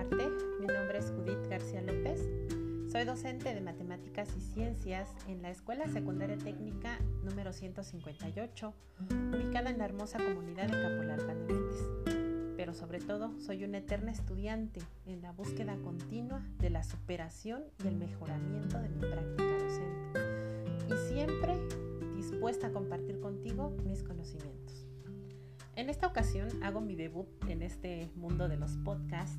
saludarte. Mi nombre es Judith García López. Soy docente de Matemáticas y Ciencias en la Escuela Secundaria Técnica número 158, ubicada en la hermosa comunidad de Capolalpan de Méndez. Pero sobre todo, soy una eterna estudiante en la búsqueda continua de la superación y el mejoramiento de mi práctica docente. Y siempre dispuesta a compartir contigo mis conocimientos. En esta ocasión hago mi debut en este mundo de los podcasts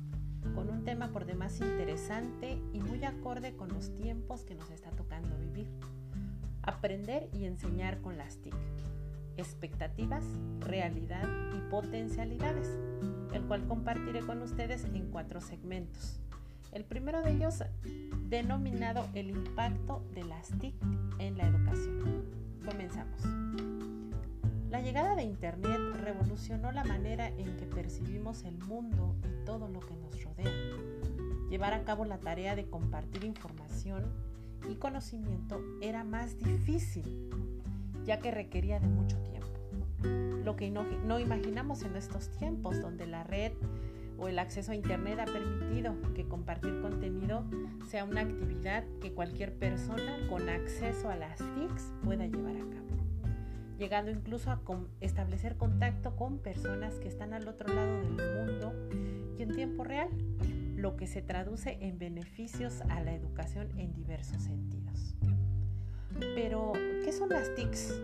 con un tema por demás interesante y muy acorde con los tiempos que nos está tocando vivir. Aprender y enseñar con las TIC. Expectativas, realidad y potencialidades, el cual compartiré con ustedes en cuatro segmentos. El primero de ellos denominado el impacto de las TIC en la educación. Comenzamos. La llegada de Internet revolucionó la manera en que percibimos el mundo y todo lo que nos rodea. Llevar a cabo la tarea de compartir información y conocimiento era más difícil, ya que requería de mucho tiempo. Lo que no, no imaginamos en estos tiempos, donde la red o el acceso a Internet ha permitido que compartir contenido sea una actividad que cualquier persona con acceso a las TICs pueda llevar a cabo llegando incluso a establecer contacto con personas que están al otro lado del mundo y en tiempo real, lo que se traduce en beneficios a la educación en diversos sentidos. Pero, ¿qué son las TICs?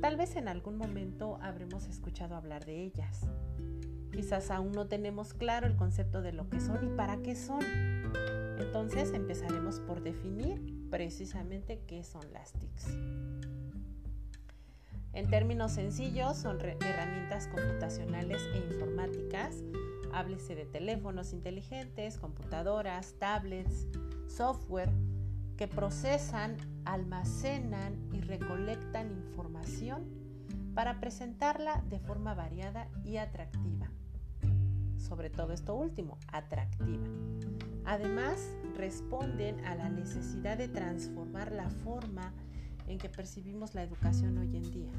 Tal vez en algún momento habremos escuchado hablar de ellas. Quizás aún no tenemos claro el concepto de lo que son y para qué son. Entonces empezaremos por definir precisamente qué son las TICs. En términos sencillos, son herramientas computacionales e informáticas. Háblese de teléfonos inteligentes, computadoras, tablets, software que procesan, almacenan y recolectan información para presentarla de forma variada y atractiva. Sobre todo esto último, atractiva. Además, responden a la necesidad de transformar la forma en que percibimos la educación hoy en día.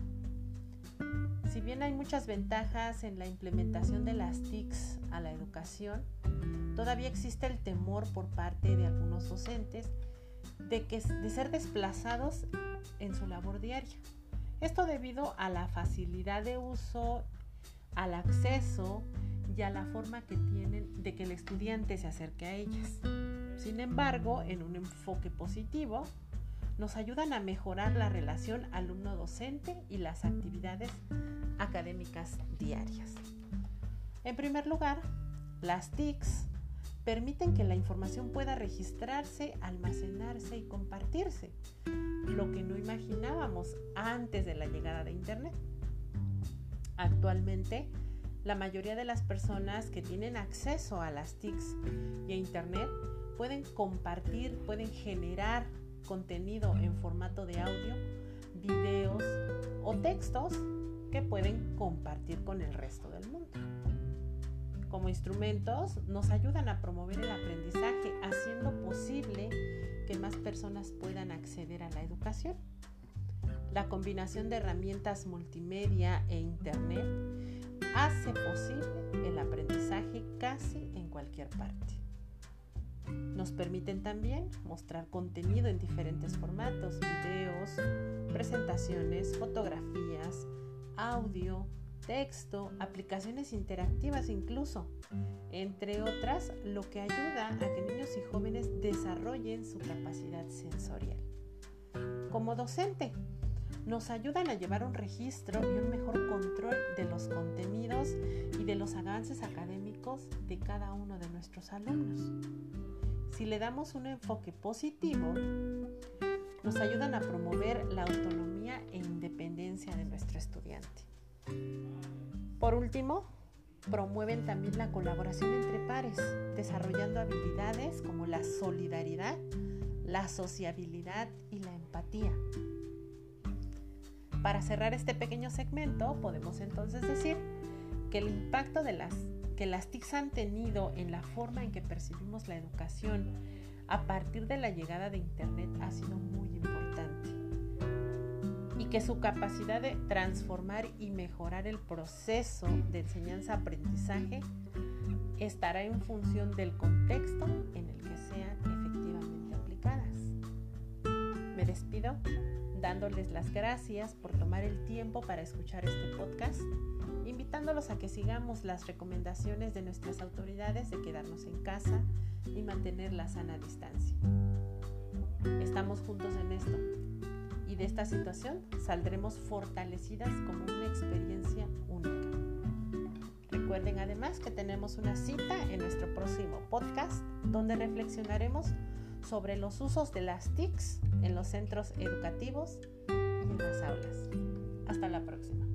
Si bien hay muchas ventajas en la implementación de las TICs a la educación, todavía existe el temor por parte de algunos docentes de, que, de ser desplazados en su labor diaria. Esto debido a la facilidad de uso, al acceso y a la forma que tienen de que el estudiante se acerque a ellas. Sin embargo, en un enfoque positivo, nos ayudan a mejorar la relación alumno-docente y las actividades académicas diarias. En primer lugar, las TICs permiten que la información pueda registrarse, almacenarse y compartirse, lo que no imaginábamos antes de la llegada de Internet. Actualmente, la mayoría de las personas que tienen acceso a las TICs y a Internet pueden compartir, pueden generar contenido en formato de audio, videos o textos que pueden compartir con el resto del mundo. Como instrumentos nos ayudan a promover el aprendizaje haciendo posible que más personas puedan acceder a la educación. La combinación de herramientas multimedia e internet hace posible el aprendizaje casi en cualquier parte. Nos permiten también mostrar contenido en diferentes formatos, videos, presentaciones, fotografías, audio, texto, aplicaciones interactivas incluso, entre otras, lo que ayuda a que niños y jóvenes desarrollen su capacidad sensorial. Como docente, nos ayudan a llevar un registro y un mejor control de los contenidos y de los avances académicos de cada uno de nuestros alumnos si le damos un enfoque positivo, nos ayudan a promover la autonomía e independencia de nuestro estudiante. Por último, promueven también la colaboración entre pares, desarrollando habilidades como la solidaridad, la sociabilidad y la empatía. Para cerrar este pequeño segmento, podemos entonces decir que el impacto de las que las TICs han tenido en la forma en que percibimos la educación a partir de la llegada de Internet ha sido muy importante. Y que su capacidad de transformar y mejorar el proceso de enseñanza-aprendizaje estará en función del contexto en el que sean efectivamente despido dándoles las gracias por tomar el tiempo para escuchar este podcast, invitándolos a que sigamos las recomendaciones de nuestras autoridades de quedarnos en casa y mantener la sana distancia. Estamos juntos en esto y de esta situación saldremos fortalecidas como una experiencia única. Recuerden además que tenemos una cita en nuestro próximo podcast donde reflexionaremos sobre los usos de las TICs en los centros educativos y en las aulas. Hasta la próxima.